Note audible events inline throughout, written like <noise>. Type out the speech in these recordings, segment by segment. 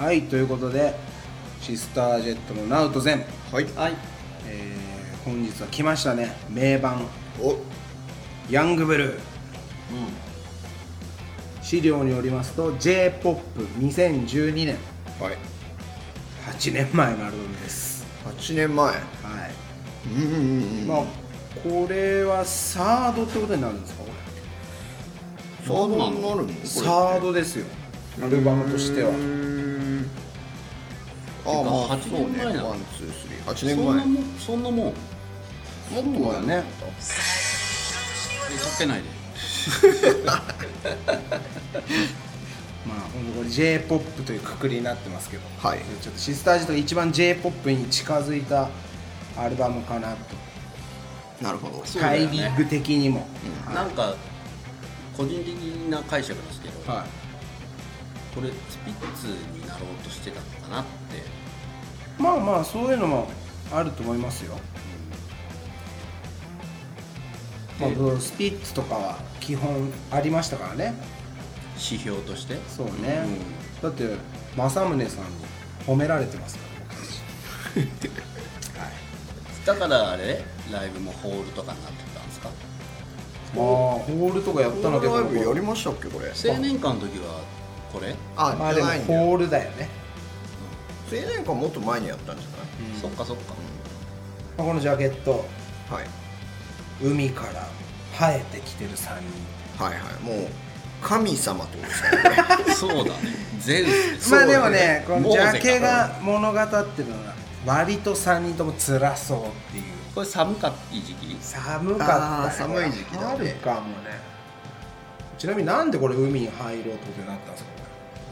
はいということでシスタージェットのナウトゼン、はい。はい。えー本日は来ましたね。名盤。お。ヤングブルー。資料によりますと j p o p 2 0 1 2年はい。8年前のアルバムです。8年前はい。うんうんうんまあこれはサードってことになるんですか？こサードになるの？サードですよ。アルバムとしてはああまあ8そうね。年前なの。ワンツースリー8そ年前。んなもんそんなもん。もっとだね。かけないでまあ本当これ j p o p というくくりになってますけど。はい。ちょっとシスタージェットが一番 j p o p に近づいたアルバムかなと。なるほど。タイミング的にも、なんか個人的な解釈ですけど、はい。これスピッツになろうとしてたのかなってまあまあそういうのもあると思いますよ、まあ、ブスピッツとかは基本ありましたからね。指標として？そうね、だって政宗さんに褒められてますから <laughs> だからあれ？ライブもホールとかになってたんですか？僕まあホールとかやったのこのライブやりましたっけこれ。青年館の時はこれ、あまあでもホールだよね、青年館もっと前にやったんじゃないそっかそっかまあ、このジャケット、はい、海から生えてきてる3人はいはいもう神様ってことですかねそうだねゼウスですまあでもねこのジャケが物語ってるのが割と3人とも辛そうっていうこれ寒かった時期寒かった寒い時期だね春かもねちなみになんでこれ海に入ろうってことになったんですか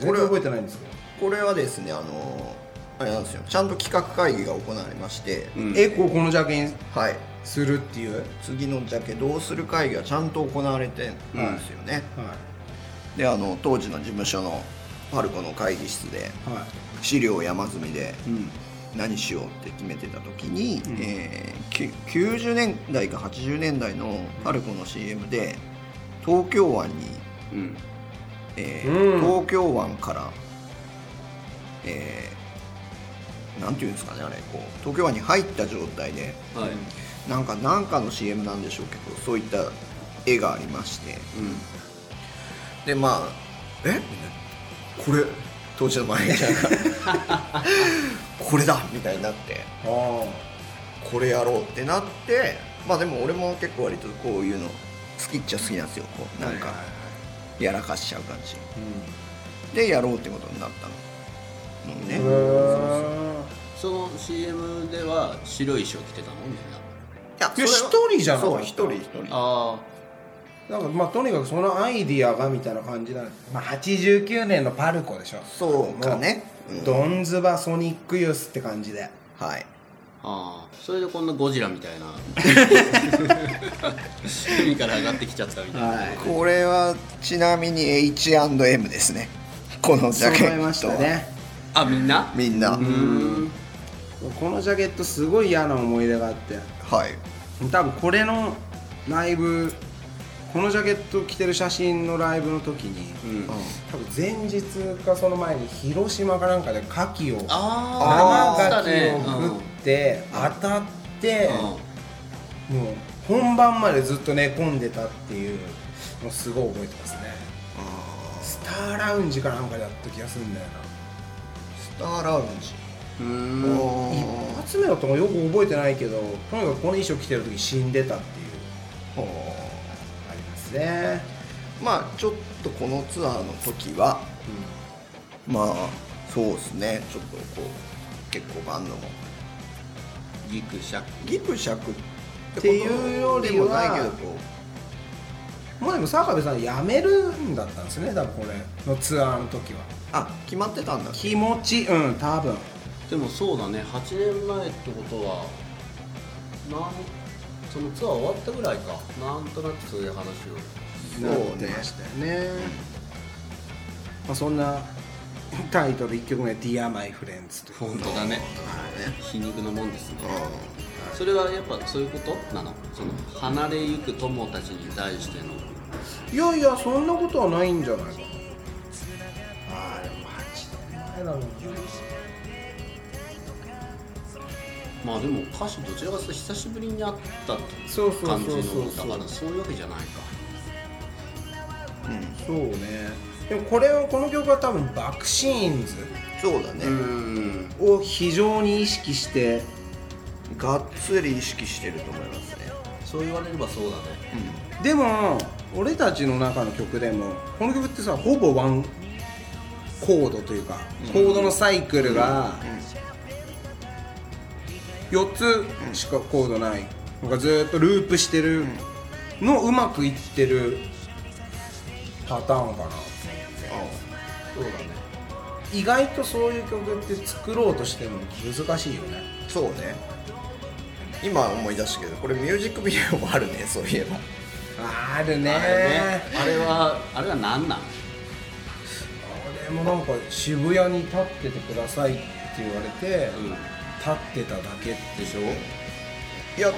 これ全然覚えてないんですけどこれはですねあのあれなんですよ。ちゃんと企画会議が行われまして、うん。えこうこのジャケにはいする？ってい。う、次のジャケどうする会議がちゃんと行われてるんですよね、はであの当時の事務所のパルコの会議室でい。は資料山積みでいうん。何しようって決めてた時に、うん。えーき90年代か80年代のパルコの CM で東京湾に、うん。えーうん。東京湾から、えーなんていうんですかねあれこう。東京湾に入った状態ではい、なんかなんかの CM なんでしょうけどそういった絵がありまして。でまあえ？みたいなこれ当時のマネージャーが <laughs> これだ！みたいになってあこれやろうってなってまあでも俺も結構割とこういうの好きっちゃ好きなんですよ。こうあなんかやらかしちゃう感じ。うん。でやろうってことになったの。のねその CM では白い衣装着てたの？みんな。いや一人じゃなそう一人一人。あなんかまあとにかくそのアイディアがみたいな感じなんまあ89年のパルコでしょ。そうか。ね。うん。ドンズバソニックユースって感じで。はい。ああそれでこんなゴジラみたいな。<laughs> 海から上がってきちゃったみたいな、はい。これはちなみに H&M ですね。このジャケット揃いましたね。あみんな？みんな、うんこのジャケットすごい嫌な思い出があって。はい。多分これのライブこのジャケット着てる写真のライブの時にうん。多分前日かその前に広島かなんかで牡蠣をああ生牡蠣を食って当たってもう本番までずっと寝込んでたっていうのをすごい覚えてますね。スターラウンジかなんかでやった気がするんだよスターラウンジうん。一発目のともよく覚えてないけどとにかくこの衣装着てる時死んでたっていう。ありますね。まあちょっとこのツアーの時はまあそうですね。ちょっとこう結構バンドもギクシャク。ギクシャクっっていうよりもないけどこもうでも坂部さん辞めるんだったんですね。多分これのツアーの時は。うあ決まってたんだ。気持ちうん多分でもそうだね。8年前ってことはなんそのツアー終わったぐらいか。なんとなくそういう話を。そうね。なってましたよねまあ、そんなタイトル1曲目「Dear My Friends」本当だね。皮肉のもんですね。それはやっぱそういうことなの？その離れゆく友たちに対しての。いやいやそんなことはないんじゃないかな。ああでも8年前前だもんなまあでも歌詞どちらかというと久しぶりに会ったそうそう感じのだからそういうわけじゃないか。そうね。でもこれはこの曲は多分バックシーンズ。そうだね、ん。を非常に意識してがっつり意識してると思いますね。そう言われればそうだね。でも俺たちの中の曲でもこの曲ってさほぼワンコードというか、コードのサイクルが4つしかコードない。のがずーっとループしてる。のうまくいってる。パターンかな。そうだね。意外とそういう曲って作ろうとしても難しいよね。そうね。今思い出したけどこれミュージックビデオもあるね <laughs> そういえば。あるね。あれね。あれはあれは何なん？俺もなんか渋谷に立っててくださいって言われて、うん立ってただけでしょ？いや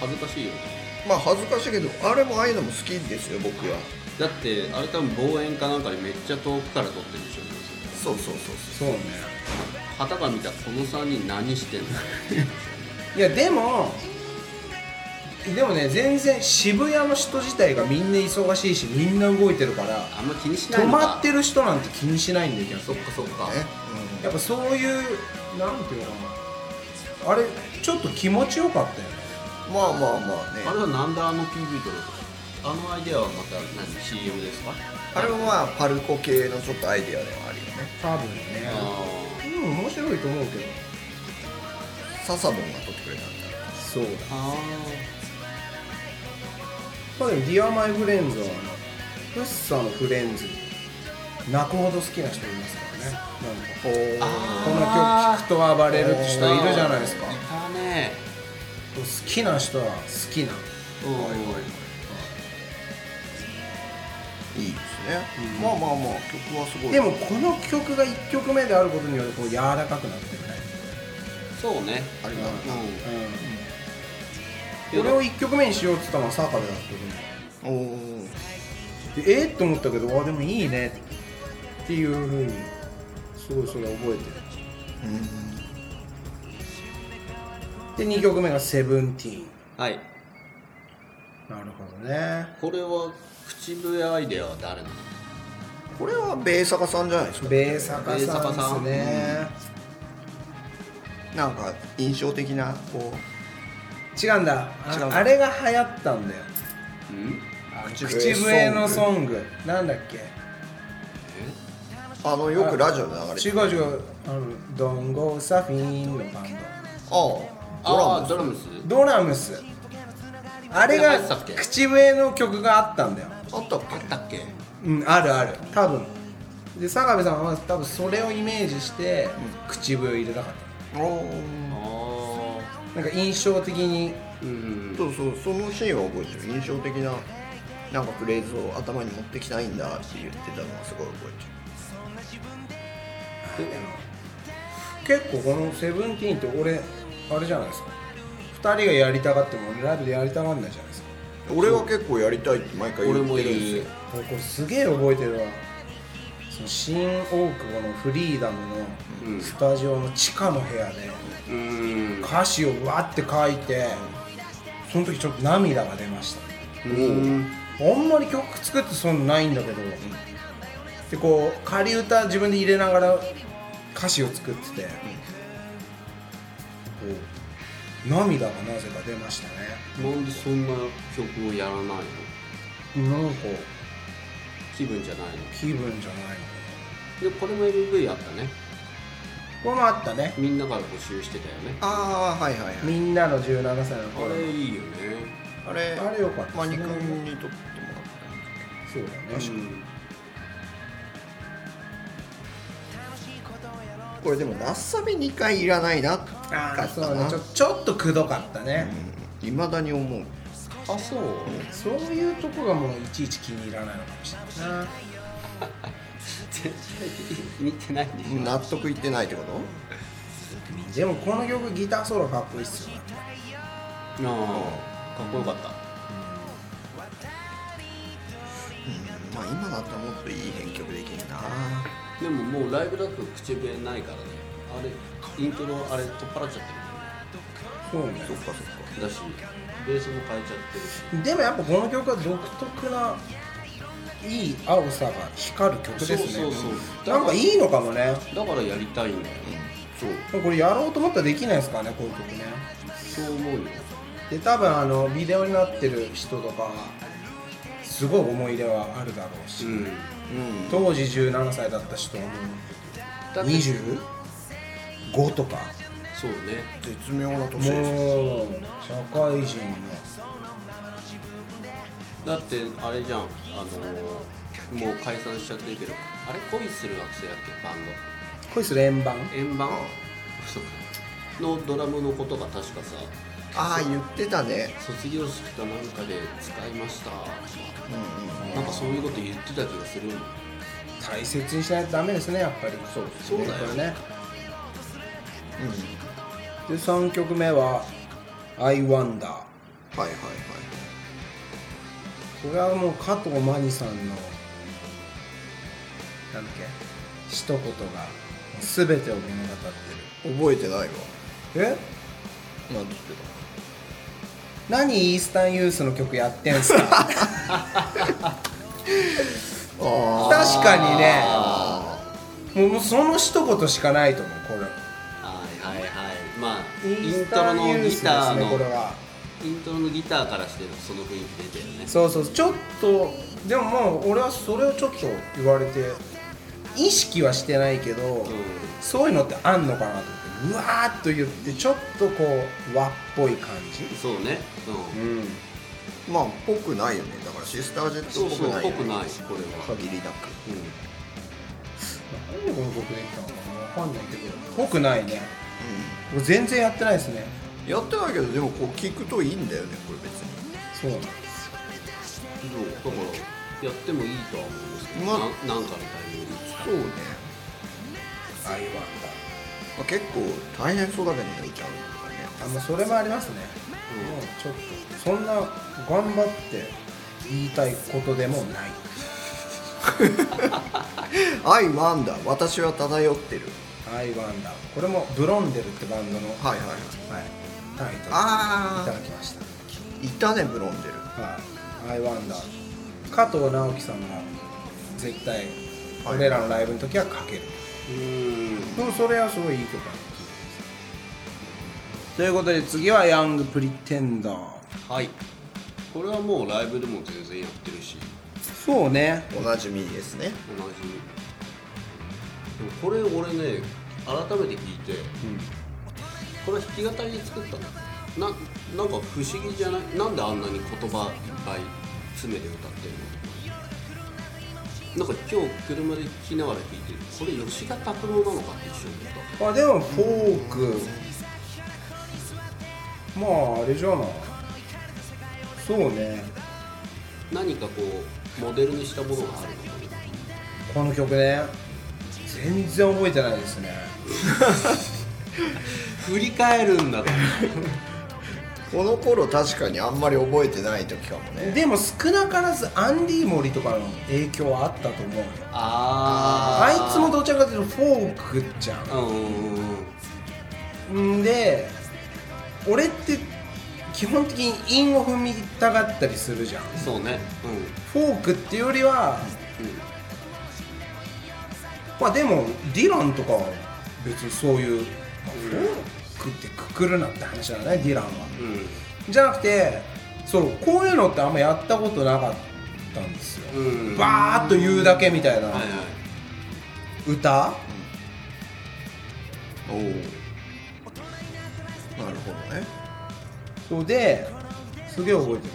恥ずかしいよ。ねまあ恥ずかしいけどあれもああいうのも好きですよ僕は。だってあれ多分望遠かなんかでめっちゃ遠くから撮ってるでしょ。そうそうそうそう。ね。旗が見たらこの3人何してんの？<laughs> いやでもでもね全然渋谷の人自体がみんな忙しいしみんな動いてるからあんま気にしない止のか。まってる人なんて気にしないんだよ逆そっにかそっか。ね、やっぱそういうなんていうのかなあれちょっと気持ちよかったよね。うん、まあまあまあね。あれはなんであの PV 撮ろうとあのアイデアはまた何 CM ですか？あれもまあパルコ系のちょっとアイデアではあるよね。多分ねあうん面白いと思うけど。笹ボンが撮ってくれたんだそうだ。あまあでも「Dear My Friends」はあのフッサのフレンズ泣くほど好きな人いますか？らね。なんかこの曲聴くと暴れるって人いるじゃないですか。いたね。好きな人は好きな。いいですね、まあまあまあ曲はすごい。でもこの曲が1曲目であることによってこう柔らかくなってるねそうね。あれだな、うん、これを1曲目にしようって言ったのは坂部だったけおおどでえっと思ったけどあでもいいねっていうふうにすごいそれ覚えてる。で2曲目が「セブンティーン。はい。なるほどね。これは口笛アイデアは誰なの？これはベーサカさんじゃないですか。ベーサカささんんですね、なんか印象的なこ違うんだ。あれが流行ったんだよ。うん。口口笛のソング。なんだっけ？うあのよくラジオで流れて違う違うあのドンゴサフィンのバンああドラムああドラムス。ドドラムス。あれが口笛の曲があったんだよ。あったっあったっけ？うんあるある。多分。で坂部さんは多分それをイメージして口笛を入れたかっけおおなんか印象的に。ーうん。そうそうそのシーンは覚えてる。印象的ななんかフレーズを頭に持ってきたいんだって言ってたのはすごい覚えてる結構この「セブンティーンって俺あれじゃないですか。2人がやりたがっても俺ライブでやりたがんないじゃないですか。俺は結構やりたいって毎回言ってるんですよ。俺これすげえ覚えてるわ。その新大久保のフリーダムうん。のスタジオの地下の部屋でうん。歌詞をわって書いてその時ちょっと涙が出ました。うん。あんまり曲作ってそんなないんだけど、でこう仮歌自分で入れながら歌詞を作ってて、こう涙がなぜか出ましたね。なんでそんな曲をやらないの？なんか気分じゃないの？気分じゃないの。でこれも MV あったね。これもあったね。みんなから募集してたよね。ああはいはいはい。みんなの17歳のあ頃れいいよね。あれあれよかったマニ君にとってもらっそうだね、うんこれでもラッサビ2回いらないなあかったあそうね。なちょちょっとくどかったね、いまだに思う。あそう。そういうとこがもういちいち気に入らないのかもしれないな。絶対見てないでしょ。納得いってないってこと？でもこの曲ギターソロかっこいいっすよね。ああ。かっこよかった。まあ今だったらもっといい編曲できるなでももうライブだと口笛ないからね。あれイントロあれ取っ払っちゃってそうね。そっかそっか。るだしベースも変えちゃってるし。でもやっぱこの曲は独特ないい青さが光る曲ですね。そうそうそう。なんかいいのかもね。だからやりたいんだよそう。これやろうと思ったらできないですかねこういう曲ね。そう思うよ。で多分あのビデオになってる人とかすごい思い入れはあるだろうし、うん。うん。当時17歳だった人はもうだって。25とか。そうね。絶妙な年です。よもう社会人だってあれじゃん。あのもう解散しちゃってるけど。あれ恋する惑星だっけ？バンの恋する円盤？ド円盤？のドラムのことが確かさ。ああ言ってたね。卒業式かなんかで使いましたうんうんなんかそういうこと言ってた気がする大切にしないとダメですねやっぱり。そうそうだよこれね。で3曲目は「I Wonder」はいはいはい。これはもう加藤真理さんのなんだっけ一言が全てを物語って覚えてないわ。るえ？なんて言って何イースタンユースの曲やってんすか？<laughs> 確かにね。もうその一言しかないと思うこれ。はいはいはい。まあインントロのギターねこれのは。イントロのギターからしてその雰囲気出てるね。そうそうちょっとでももう俺はそれをちょっと言われて意識はしてないけど、うそういうのってあんのかなとうわーっと言ってちょっとこう和っぽい感じ？んそうね。ううん。まあぽくないよね。だからシスタージェットっぽそうそうくないよね。ぽくないこれは。限りなく。うなんでこの曲できたのかなわかんないけどぽくないね。もう全然やってないですね。うんやってないけどでもこう聞くといいんだよねこれ別に。そう。なんですんそう？だからやってもいいとは思うんですけど、まあ。ななんかのタイミングで使そうね、ああいうわまあ、結構大変そうだけどね歌うのがね。あそれもありますね、うん。もうちょっとそんな頑張って言いたいことでもない「<laughs> I wonder 私は漂ってる「アイワンダー。これもブロンデルってバンドの、」はいはいはい。はい、タイトルいあただきました。あいたねブロンデル。はい、アイワンダー。加藤直樹さんが絶対はい。俺らのライブの時はかける、うん。でもそれはすごいいい曲だ。なということで次はヤングプリテンダー。はい。これはもうライブでも全然やってるし。そうね。おなじみですね。同じ。でもこれ俺ね改めて聞いてこれ弾き語りで作ったの？ななんか不思議じゃない？なんであんなに言葉いっぱい詰めて歌ってるの？なんか今日車で聴きながら聞いてこれ吉田拓郎なのかって一瞬思っあでもフォーク。まああれじゃな。いそうね。た何かこうモデルにしたものがあるのかこの曲ね。全然覚えてないですね。<laughs> 振り返るんだとこの頃確かにあんまり覚えてない時かもね。でも少なからずアンディ・モリとかの影響はあったと思うよ。ああいつもどちらかというとフォークじゃん。うんうんうん。ん。で俺って基本的に韻を踏みたがったりするじゃん。そうね。フォークっていうよりはうんうん。まあでもディランとかは別にそういう、まあフォークってくくるなって話だねディランは。うん。じゃなくてそうこういうのってあんまやったことなかったんですよ、うん。バーッと言うだけみたいな歌、おおなるほどね。そうですげえ覚えてる。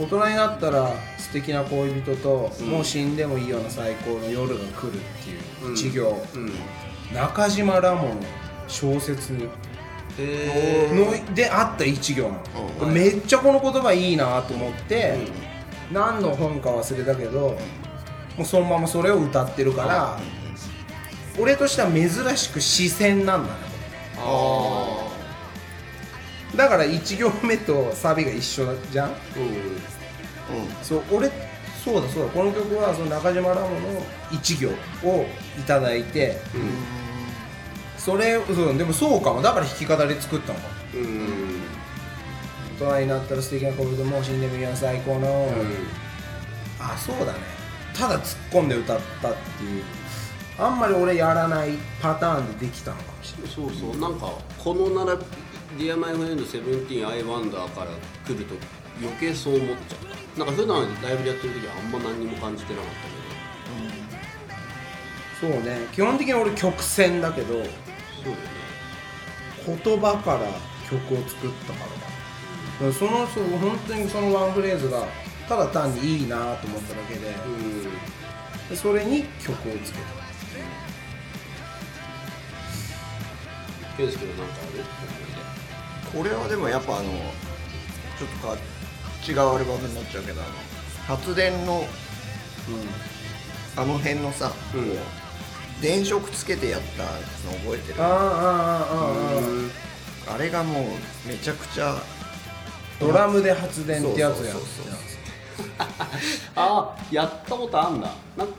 大人になったら素敵な恋人と、うん。もう死んでもいいような最高の夜が来るっていううん。一行、うん。中島ラモの小説のへー。であった一行なの、うんめっちゃこの言葉いいなと思って、何の本か忘れたけど、もうそのままそれを歌ってるから、俺としては珍しく視線なんだね。あだから1行目とサビが一緒じゃんそう俺そうだそうだ。この曲はその中島ラモの一行をいただいてうん。それそうでもそうかも。だから弾き語り作ったのか。もうん。大人になったら素敵な恋人もう死んでもいいや最高の、あそうだね。ただ突っ込んで歌ったっていう。あんまり俺やらないパターンでできたのかもしれない。そうそう。なんかこのなら「Dear My Friend 17 I Wonder」から来ると余計そう思っちゃったなんか普段ライブでやってる時はあんま何にも感じてなかったそうね。基本的に俺曲線だけどけどそうだよね。言葉から曲を作ったからだ。からそのそう本当にそのワンフレーズがただ単にいいなと思っただけでうん。でそれに曲をつけた。圭介はなんかある？これはでもやっぱあのちょっとか違うアルバムになっちゃうけどあの発電の、うん、あの辺のさ、うん、電飾つけてやったの覚えてる？ああああああれがもうめちゃくちゃドラムで発電ってやつやん。<laughs> ああやったことあんだ。なうん。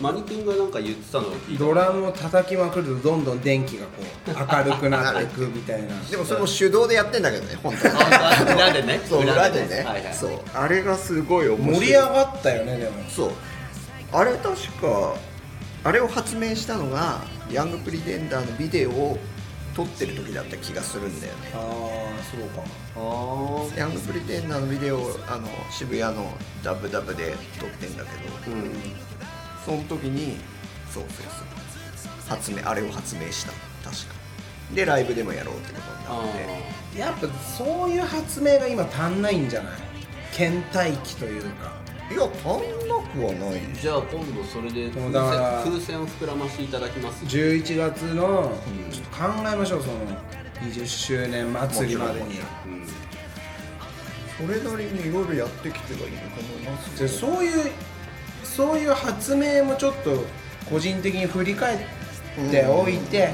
マニ君がなんか言ってたの？を聞いたドラムを叩きまくるとどんどん電気がこう明るくなっていくみたいな。ん、でもそれも手動でやってんだけどね本当は。あ裏でね。そう裏でね、はいはい。そう。あれがすごい面白い。盛り上がったよねでも。そう。あれ確かあれを発明したのがヤングプリテンダーのビデオを撮ってる時だった気がするんだよね。ああそうか。もあヤングプリテンダーのビデオをあの渋谷のダブダブで撮ってんだけど。あうんその時にそうそうそう。発明あれを発明した。確か。でライブでもやろうってことになって。やっぱそういう発明が今足んないんじゃない？倦怠期というか。いや足んなくはないじゃあ今度それで風そうだから船風船を膨らましていただきます。11月のうん。ちょっと考えましょうその20周年祭りまでに。それなりにいろいろやってきてはいると思いますでそういうそういう発明もちょっと個人的に振り返っておいて、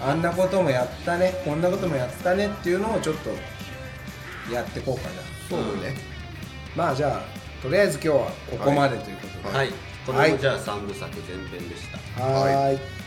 あんなこともやったねこんなこともやったねっていうのをちょっとやっていこうかな。そうね、まあじゃあとりあえず今日はここまでということで、はい。これはいもじゃあ三部作前編でした。はーい。はい